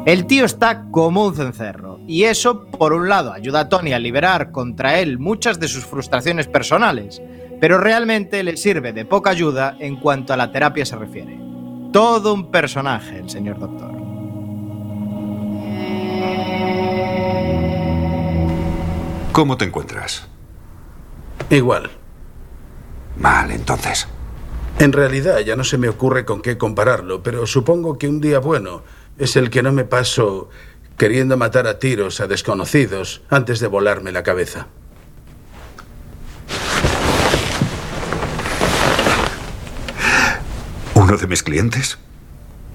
El tío está como un cencerro, y eso, por un lado, ayuda a Tony a liberar contra él muchas de sus frustraciones personales, pero realmente le sirve de poca ayuda en cuanto a la terapia se refiere. Todo un personaje, el señor doctor. ¿Cómo te encuentras? Igual. Mal, entonces. En realidad ya no se me ocurre con qué compararlo, pero supongo que un día bueno es el que no me paso queriendo matar a tiros a desconocidos antes de volarme la cabeza. ¿Uno de mis clientes?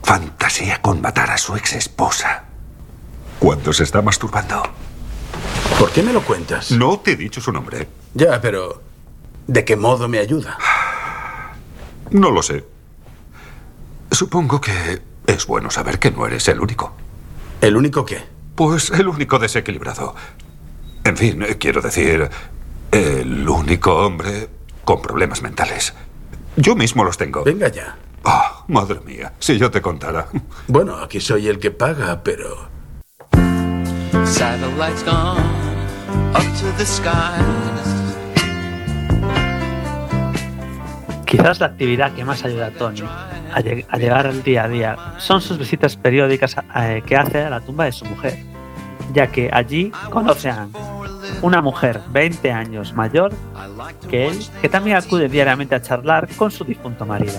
Fantasía con matar a su ex esposa. Cuando se está masturbando. ¿Por qué me lo cuentas? No te he dicho su nombre. Ya, pero ¿de qué modo me ayuda? No lo sé. Supongo que es bueno saber que no eres el único. ¿El único qué? Pues el único desequilibrado. En fin, eh, quiero decir, el único hombre con problemas mentales. Yo mismo los tengo. Venga ya. Ah, madre mía, si yo te contara. Bueno, aquí soy el que paga, pero... Satellites gone up to the skies. Quizás la actividad que más ayuda a Tony a, lleg- a llegar al día a día son sus visitas periódicas eh, que hace a la tumba de su mujer, ya que allí conoce a una mujer 20 años mayor que él, que también acude diariamente a charlar con su difunto marido.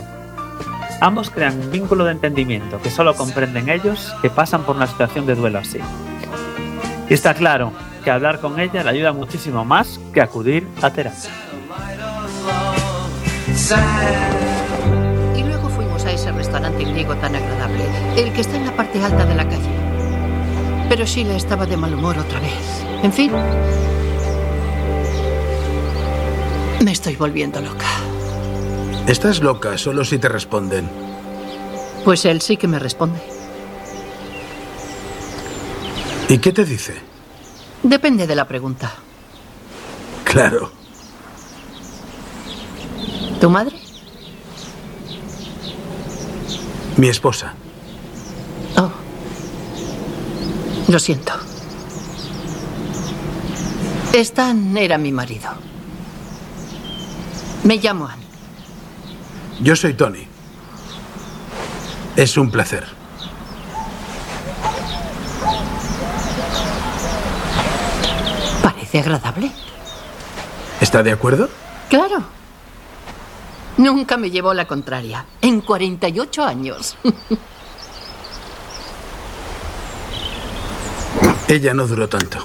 Ambos crean un vínculo de entendimiento que solo comprenden ellos que pasan por una situación de duelo así. Y está claro que hablar con ella le ayuda muchísimo más que acudir a terapia. Y luego fuimos a ese restaurante griego tan agradable, el que está en la parte alta de la calle. Pero Sheila estaba de mal humor otra vez. En fin. Me estoy volviendo loca. Estás loca solo si te responden. Pues él sí que me responde. ¿Y qué te dice? Depende de la pregunta. Claro. ¿Tu madre? Mi esposa. Oh. Lo siento. Stan era mi marido. Me llamo Anne. Yo soy Tony. Es un placer. ¿Parece agradable? ¿Está de acuerdo? Claro. Nunca me llevó la contraria. En 48 años. Ella no duró tanto.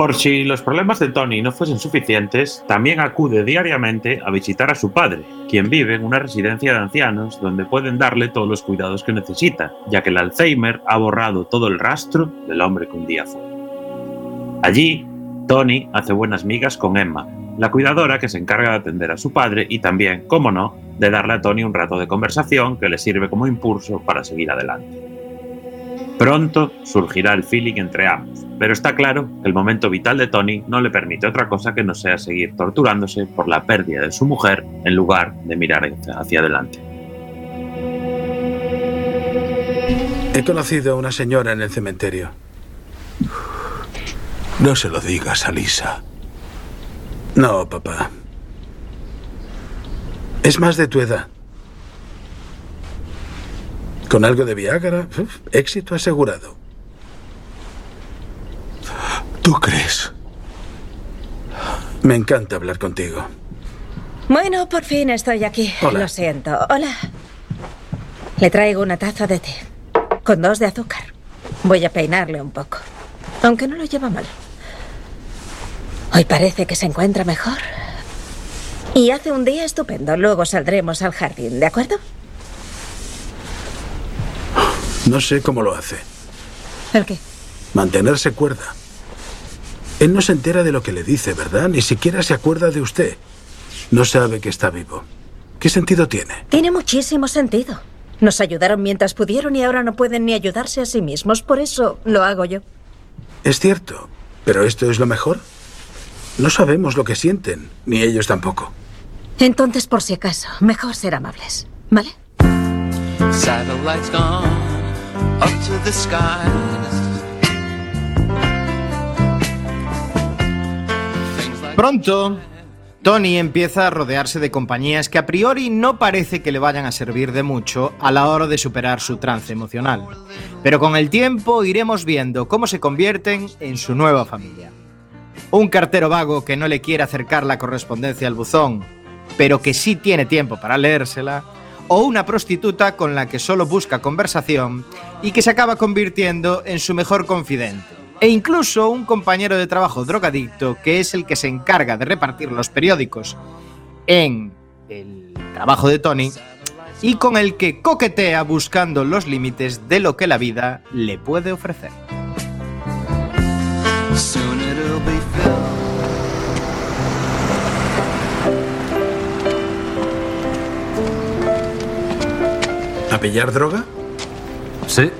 Por si los problemas de Tony no fuesen suficientes, también acude diariamente a visitar a su padre, quien vive en una residencia de ancianos donde pueden darle todos los cuidados que necesita, ya que el Alzheimer ha borrado todo el rastro del hombre que un día fue. Allí, Tony hace buenas migas con Emma, la cuidadora que se encarga de atender a su padre y también, como no, de darle a Tony un rato de conversación que le sirve como impulso para seguir adelante. Pronto surgirá el feeling entre ambos, pero está claro que el momento vital de Tony no le permite otra cosa que no sea seguir torturándose por la pérdida de su mujer en lugar de mirar hacia adelante. He conocido a una señora en el cementerio. No se lo digas a Lisa. No, papá. Es más de tu edad. Con algo de Viagra, uf, éxito asegurado. ¿Tú crees? Me encanta hablar contigo. Bueno, por fin estoy aquí. Hola. Lo siento. Hola. Le traigo una taza de té. Con dos de azúcar. Voy a peinarle un poco. Aunque no lo lleva mal. Hoy parece que se encuentra mejor. Y hace un día estupendo. Luego saldremos al jardín, ¿de acuerdo? No sé cómo lo hace. ¿El qué? Mantenerse cuerda. Él no se entera de lo que le dice, ¿verdad? Ni siquiera se acuerda de usted. No sabe que está vivo. ¿Qué sentido tiene? Tiene muchísimo sentido. Nos ayudaron mientras pudieron y ahora no pueden ni ayudarse a sí mismos. Por eso lo hago yo. Es cierto, pero esto es lo mejor. No sabemos lo que sienten, ni ellos tampoco. Entonces, por si acaso, mejor ser amables. ¿Vale? Pronto, Tony empieza a rodearse de compañías que a priori no parece que le vayan a servir de mucho a la hora de superar su trance emocional. Pero con el tiempo iremos viendo cómo se convierten en su nueva familia. Un cartero vago que no le quiere acercar la correspondencia al buzón, pero que sí tiene tiempo para leérsela, o una prostituta con la que solo busca conversación y que se acaba convirtiendo en su mejor confidente. E incluso un compañero de trabajo drogadicto que es el que se encarga de repartir los periódicos en el trabajo de Tony y con el que coquetea buscando los límites de lo que la vida le puede ofrecer. ¿A pillar droga? Sí.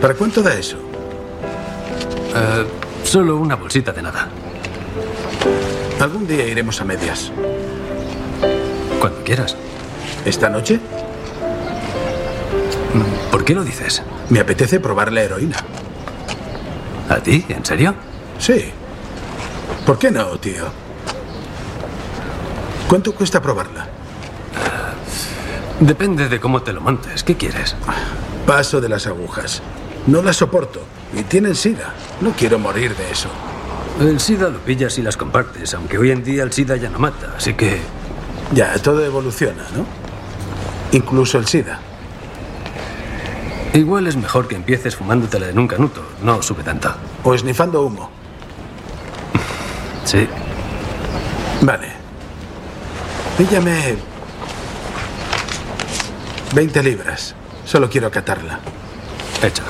¿Para cuánto da eso? Eh, solo una bolsita de nada. Algún día iremos a medias. Cuando quieras. ¿Esta noche? ¿Por qué lo dices? Me apetece probar la heroína. ¿A ti? ¿En serio? Sí. ¿Por qué no, tío? ¿Cuánto cuesta probarla? Depende de cómo te lo montes. ¿Qué quieres? Paso de las agujas. No las soporto. Y tienen sida. No quiero morir de eso. El SIDA lo pillas y las compartes, aunque hoy en día el SIDA ya no mata, así que... Ya, todo evoluciona, ¿no? Incluso el SIDA. Igual es mejor que empieces fumándotela en un canuto. No sube tanto. Pues nifando humo. Sí. Vale. Píllame 20 libras. Solo quiero acatarla. Hecho.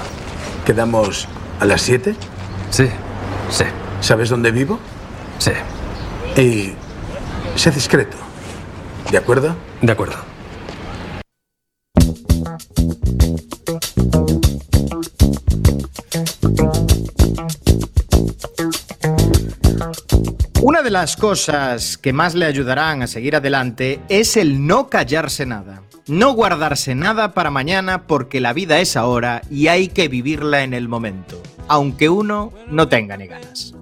¿Quedamos a las 7? Sí, sí. ¿Sabes dónde vivo? Sí. Y sé discreto. ¿De acuerdo? De acuerdo. Una de las cosas que más le ayudarán a seguir adelante es el no callarse nada. No guardarse nada para mañana porque la vida es ahora y hay que vivirla en el momento, aunque uno no tenga ni ganas.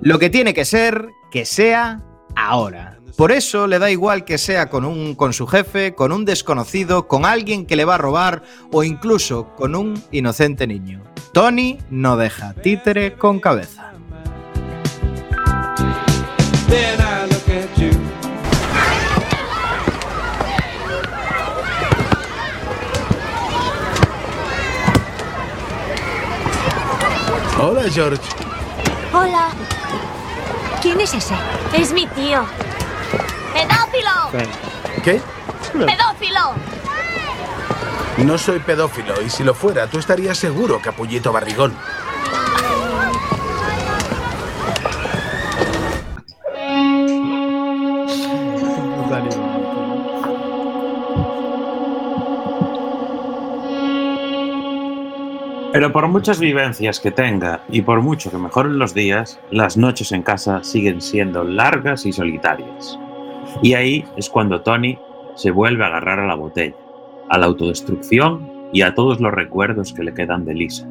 Lo que tiene que ser, que sea ahora. Por eso le da igual que sea con un con su jefe, con un desconocido, con alguien que le va a robar o incluso con un inocente niño. Tony no deja títere con cabeza. Hola, George. Hola. ¿Quién es ese? Es mi tío. ¡Pedófilo! ¿Qué? ¡Pedófilo! No soy pedófilo y si lo fuera, tú estarías seguro, capullito barrigón. Pero por muchas vivencias que tenga y por mucho que mejoren los días, las noches en casa siguen siendo largas y solitarias. Y ahí es cuando Tony se vuelve a agarrar a la botella, a la autodestrucción y a todos los recuerdos que le quedan de Lisa.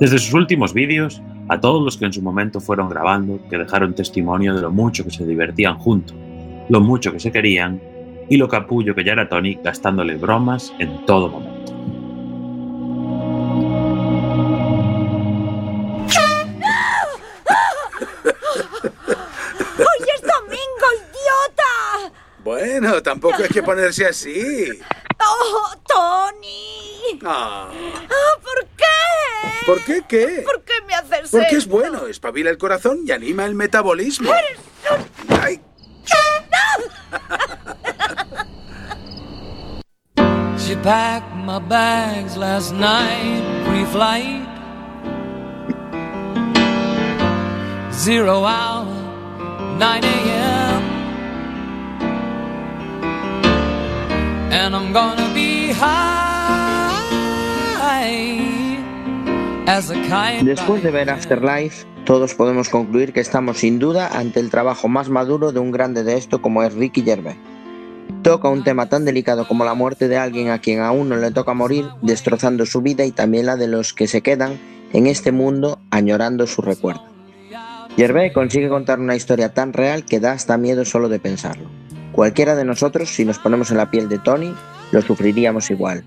Desde sus últimos vídeos, a todos los que en su momento fueron grabando, que dejaron testimonio de lo mucho que se divertían juntos, lo mucho que se querían y lo capullo que ya era Tony gastándole bromas en todo momento. Bueno, tampoco hay que ponerse así. ¡Oh, Tony! Ah, Ah, ¿Por qué? ¿Por qué qué? ¿Por qué me haces Porque es bueno, espabila el corazón y anima el metabolismo. Ay, She packed my bags last night, pre-flight. Zero hour, 9 a.m. Después de ver Afterlife, todos podemos concluir que estamos sin duda ante el trabajo más maduro de un grande de esto como es Ricky Gervais. Toca un tema tan delicado como la muerte de alguien a quien aún no le toca morir, destrozando su vida y también la de los que se quedan en este mundo añorando su recuerdo. Gervais consigue contar una historia tan real que da hasta miedo solo de pensarlo. Cualquiera de nosotros, si nos ponemos en la piel de Tony, lo sufriríamos igual.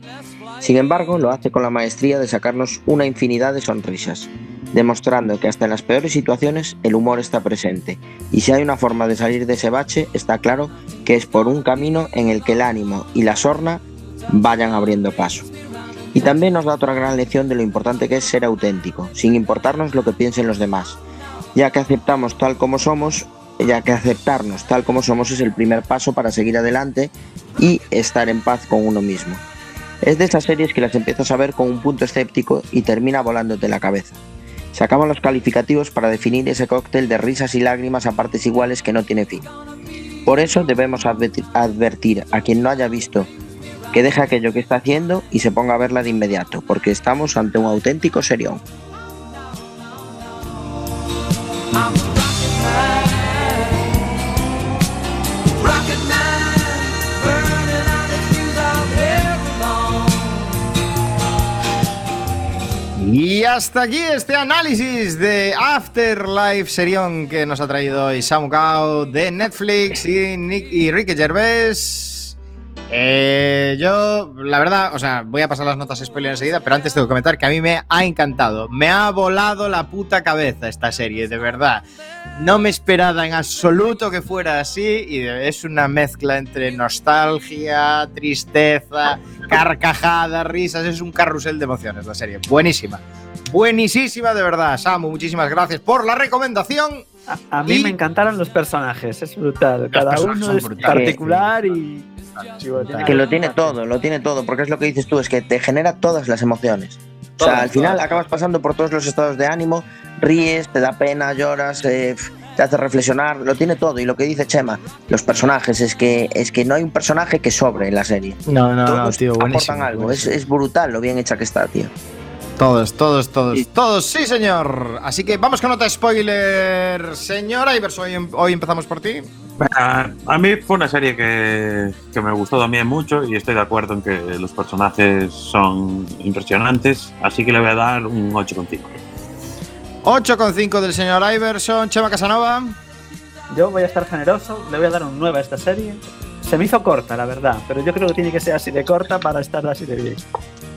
Sin embargo, lo hace con la maestría de sacarnos una infinidad de sonrisas, demostrando que hasta en las peores situaciones el humor está presente, y si hay una forma de salir de ese bache, está claro que es por un camino en el que el ánimo y la sorna vayan abriendo paso. Y también nos da otra gran lección de lo importante que es ser auténtico, sin importarnos lo que piensen los demás, ya que aceptamos tal como somos, ya que aceptarnos tal como somos es el primer paso para seguir adelante y estar en paz con uno mismo. Es de esas series que las empiezas a ver con un punto escéptico y termina volándote la cabeza. Sacamos los calificativos para definir ese cóctel de risas y lágrimas a partes iguales que no tiene fin. Por eso debemos advertir a quien no haya visto que deje aquello que está haciendo y se ponga a verla de inmediato, porque estamos ante un auténtico serión. Y hasta aquí este análisis de Afterlife Serión que nos ha traído hoy Samu Kao de Netflix y, Nick, y Ricky Gervais. Eh, yo, la verdad, o sea, voy a pasar las notas spoiler enseguida, pero antes tengo que comentar que a mí me ha encantado. Me ha volado la puta cabeza esta serie, de verdad. No me esperaba en absoluto que fuera así y es una mezcla entre nostalgia, tristeza, carcajadas, risas. Es un carrusel de emociones la serie. Buenísima. Buenísima, de verdad. Samu, muchísimas gracias por la recomendación. A mí Y- me encantaron los personajes, es brutal. Cada personajes uno es particular y. Que lo tiene todo, lo tiene todo, porque es lo que dices tú, es que te genera todas las emociones. O sea, al final acabas pasando por todos los estados de ánimo, ríes, te da pena, lloras, eh, te hace reflexionar, lo tiene todo. Y lo que dice Chema, los personajes, es que, es que no hay un personaje que sobre en la serie. No, no, no, tío, buenísimo. aportan algo, es, es brutal lo bien hecha que está, tío. Todos, todos, todos, todos, sí, señor. Así que vamos con otra spoiler. Señora Iverson, hoy, em- hoy empezamos por ti. A, a mí fue una serie que, que me gustó también mucho y estoy de acuerdo en que los personajes son impresionantes, así que le voy a dar un 8,5. 8,5 del señor Iverson. Chema Casanova. Yo voy a estar generoso, le voy a dar un 9 a esta serie. Se me hizo corta, la verdad, pero yo creo que tiene que ser así de corta para estar así de bien.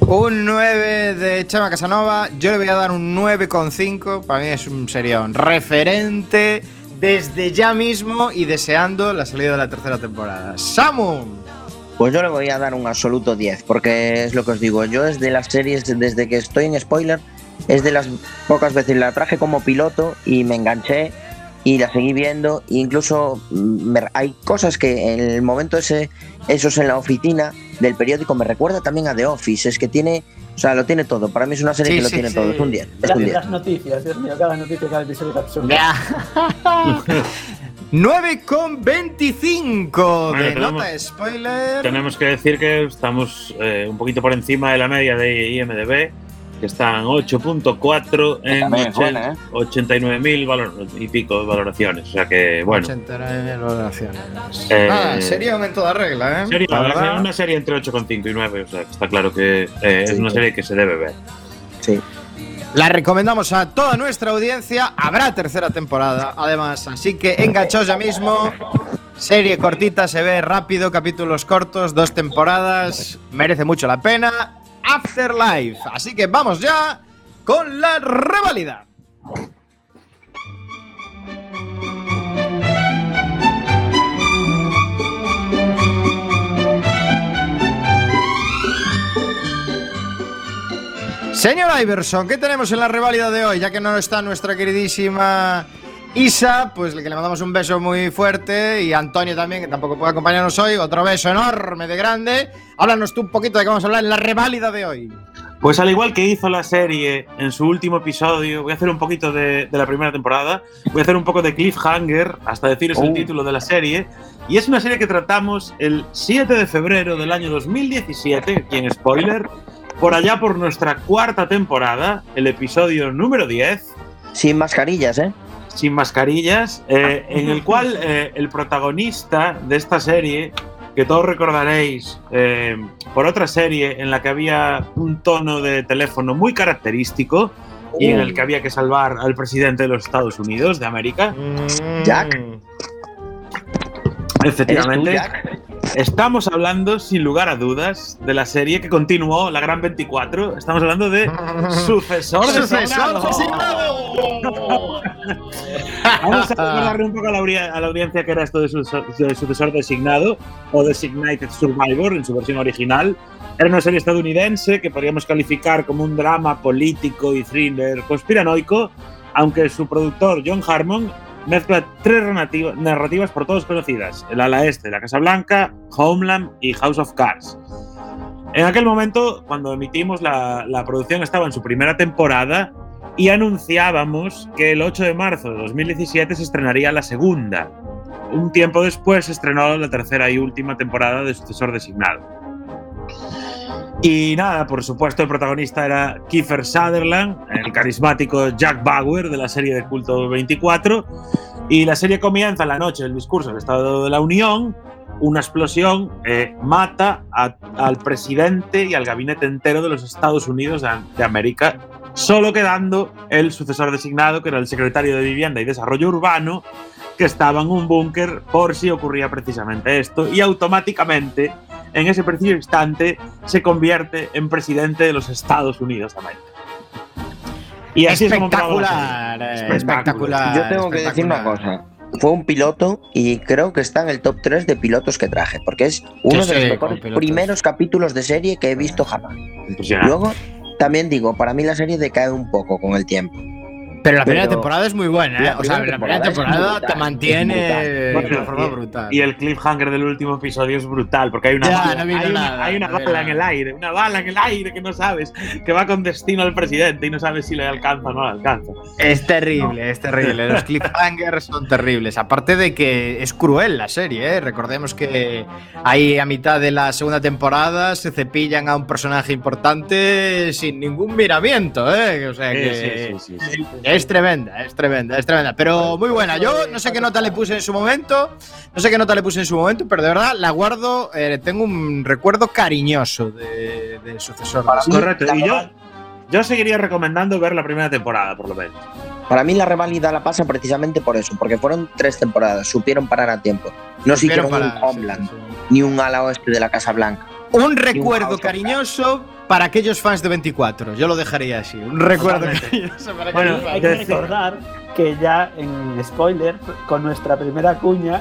Un 9 de Chema Casanova. Yo le voy a dar un 9,5. Para mí es un serión referente desde ya mismo y deseando la salida de la tercera temporada. Samu. Pues yo le voy a dar un absoluto 10, porque es lo que os digo, yo es de las series, desde que estoy en spoiler, es de las pocas veces la traje como piloto y me enganché y la seguí viendo, e incluso mm, me- hay cosas que en el momento ese, esos en la oficina del periódico me recuerda también a The Office, es que tiene, o sea, lo tiene todo, para mí es una serie Sí, que lo sí, tiene sí. todo, es un 10, es Las, un 10. las noticias, Dios mío, cada noticia, cada episodio es absurdo. 9,25 Bueno, de tenemos- nota spoiler. Tenemos que decir que estamos eh, un poquito por encima de la media de IMDB, que están 8.4 en También es buena, ¿eh? 89.000 valor- y pico de valoraciones. O sea que, bueno. 89 valoraciones. Eh, Nada, serión en toda regla, ¿eh? La verdad. una serie entre 8,5 y 9, o sea que está claro que eh, es una serie que se debe ver. Sí. La recomendamos a toda nuestra audiencia. Habrá tercera temporada, además. Así que enganchaos ya mismo. Serie cortita, se ve rápido, capítulos cortos, dos temporadas. Merece mucho la pena. Afterlife. Así que vamos ya con la revalida. Señor Iverson, ¿qué tenemos en la reválida de hoy? Ya que no está nuestra queridísima Isa, pues que le mandamos un beso muy fuerte y Antonio también, que tampoco puede acompañarnos hoy, otro beso enorme de grande. Háblanos tú un poquito de qué vamos a hablar en la reválida de hoy. Pues al igual que hizo la serie en su último episodio, voy a hacer un poquito de, de la primera temporada, voy a hacer un poco de cliffhanger hasta deciros el Oh. título de la serie. Y es una serie que tratamos el 7 de febrero del año 2017, aquí en spoiler, por allá por nuestra cuarta temporada, el episodio número 10. Sin mascarillas, ¿eh? Sin mascarillas, eh, en el cual eh, el protagonista de esta serie, que todos recordaréis eh, por otra serie en la que había un tono de teléfono muy característico y en el que había que salvar al presidente de los Estados Unidos de América. Jack. Efectivamente. ¿Eres tú, Jack? Estamos hablando, sin lugar a dudas, de la serie que continuó, la Gran 24. Estamos hablando de Sucesor de Sucesor Vamos a recordarle un poco a la, a la audiencia que era esto de, su- de sucesor designado o Designated Survivor en su versión original. Era una serie estadounidense que podríamos calificar como un drama político y thriller conspiranoico, aunque su productor John Harmon mezcla tres narrativa- narrativas por todos conocidas: el ala este, la Casa Blanca, Homeland y House of Cards. En aquel momento, cuando emitimos, la, la producción estaba en su primera temporada y anunciábamos que el 8 de marzo de 2017 se estrenaría la segunda. Un tiempo después se estrenó la tercera y última temporada de Sucesor Designado. Y nada, por supuesto, el protagonista era Kiefer Sutherland, el carismático Jack Bauer de la serie de culto 24. Y la serie comienza en la noche del discurso del Estado de la Unión. Una explosión eh, mata al presidente y al gabinete entero de los Estados Unidos de, de América, solo quedando el sucesor designado, que era el secretario de Vivienda y Desarrollo Urbano, que estaba en un búnker por si ocurría precisamente esto. Y automáticamente en ese preciso instante se convierte en presidente de los Estados Unidos de América. Y así es como Espectacular, eh, espectacular. Yo tengo que decir una cosa. Fue un piloto y creo que está en el top 3 de pilotos que traje, porque es uno de los mejores primeros capítulos de serie que he visto jamás. Impresionante. Luego, también digo, para mí la serie decae un poco con el tiempo. Pero la primera Pero- temporada es muy buena, ¿eh? La O sea, la primera temporada brutal, te mantiene de Bueno, forma y- brutal. Y el cliffhanger del último episodio es brutal, porque hay una, Ya, bala, no hay una, nada, hay una no bala en el aire, una bala en el aire que no sabes, que va con destino al presidente y no sabes si le alcanza o no le alcanza. Es terrible, es terrible. Los cliffhangers son terribles. Aparte de que es cruel la serie, ¿eh? Recordemos que ahí a mitad de la segunda temporada se cepillan a un personaje importante sin ningún miramiento, ¿eh? O sea que sí, sí, sí. Es tremenda, es tremenda, es tremenda. Pero muy buena. Yo no sé qué nota le puse en su momento, no sé qué nota le puse en su momento, pero de verdad la guardo, eh, tengo un recuerdo cariñoso de, de sucesor. Correcto, y yo, yo seguiría recomendando ver la primera temporada, por lo menos. Para mí la reválida la pasa precisamente por eso, porque fueron tres temporadas, supieron parar a tiempo. No Supieron siguieron un parar, sí, Homeland, ni un ala oeste de la Casa Blanca. Un recuerdo cariñoso para aquellos fans de 24. Yo lo dejaría así. Un recuerdo Totalmente. cariñoso para Bueno, aquellos hay fans. que recordar que ya en spoiler, con nuestra primera cuña,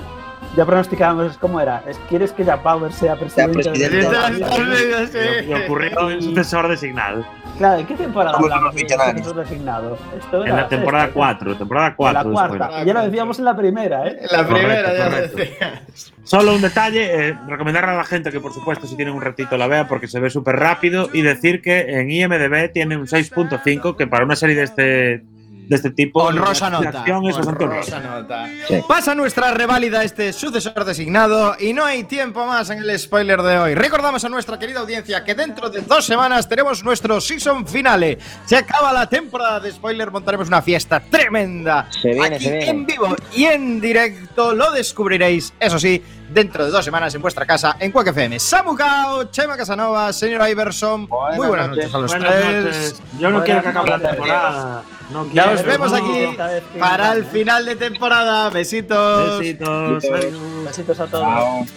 ya pronosticábamos cómo era. Es, ¿Quieres que Jack Bauer sea presidente, presidente de de la la Unión? Y ocurrió el sucesor designado. Claro, ¿en qué temporada hablamos de millonarios. sucesor designado? Esto En la temporada esta, 4, temporada En 4. la cuarta. Ya lo decíamos en la primera, ¿eh? La primera, Correcto, ya lo decías. Solo un detalle, eh, recomendarle a la gente que por supuesto si tienen un ratito la vea porque se ve súper rápido y decir que en IMDB tiene un 6.5 que para una serie de este, de este tipo Honrosa de nota. honrosa nota. Sí. Pasa nuestra reválida este sucesor designado y no hay tiempo más en el spoiler de hoy. Recordamos a nuestra querida audiencia que dentro de dos semanas tenemos nuestro season finale. Se acaba la temporada de spoiler, montaremos una fiesta tremenda. Se viene, Aquí se viene. en vivo y en directo lo descubriréis, eso sí, dentro de dos semanas en vuestra casa en Quack FM. Samu Cao, Chema Casanova, señor Iverson. muy buenas noches, a los Buenas tres. noches. Yo no quiero que acabe la temporada. No Ya quiero, nos vemos no. aquí para el final de temporada. Besitos. Besitos. Besitos a todos.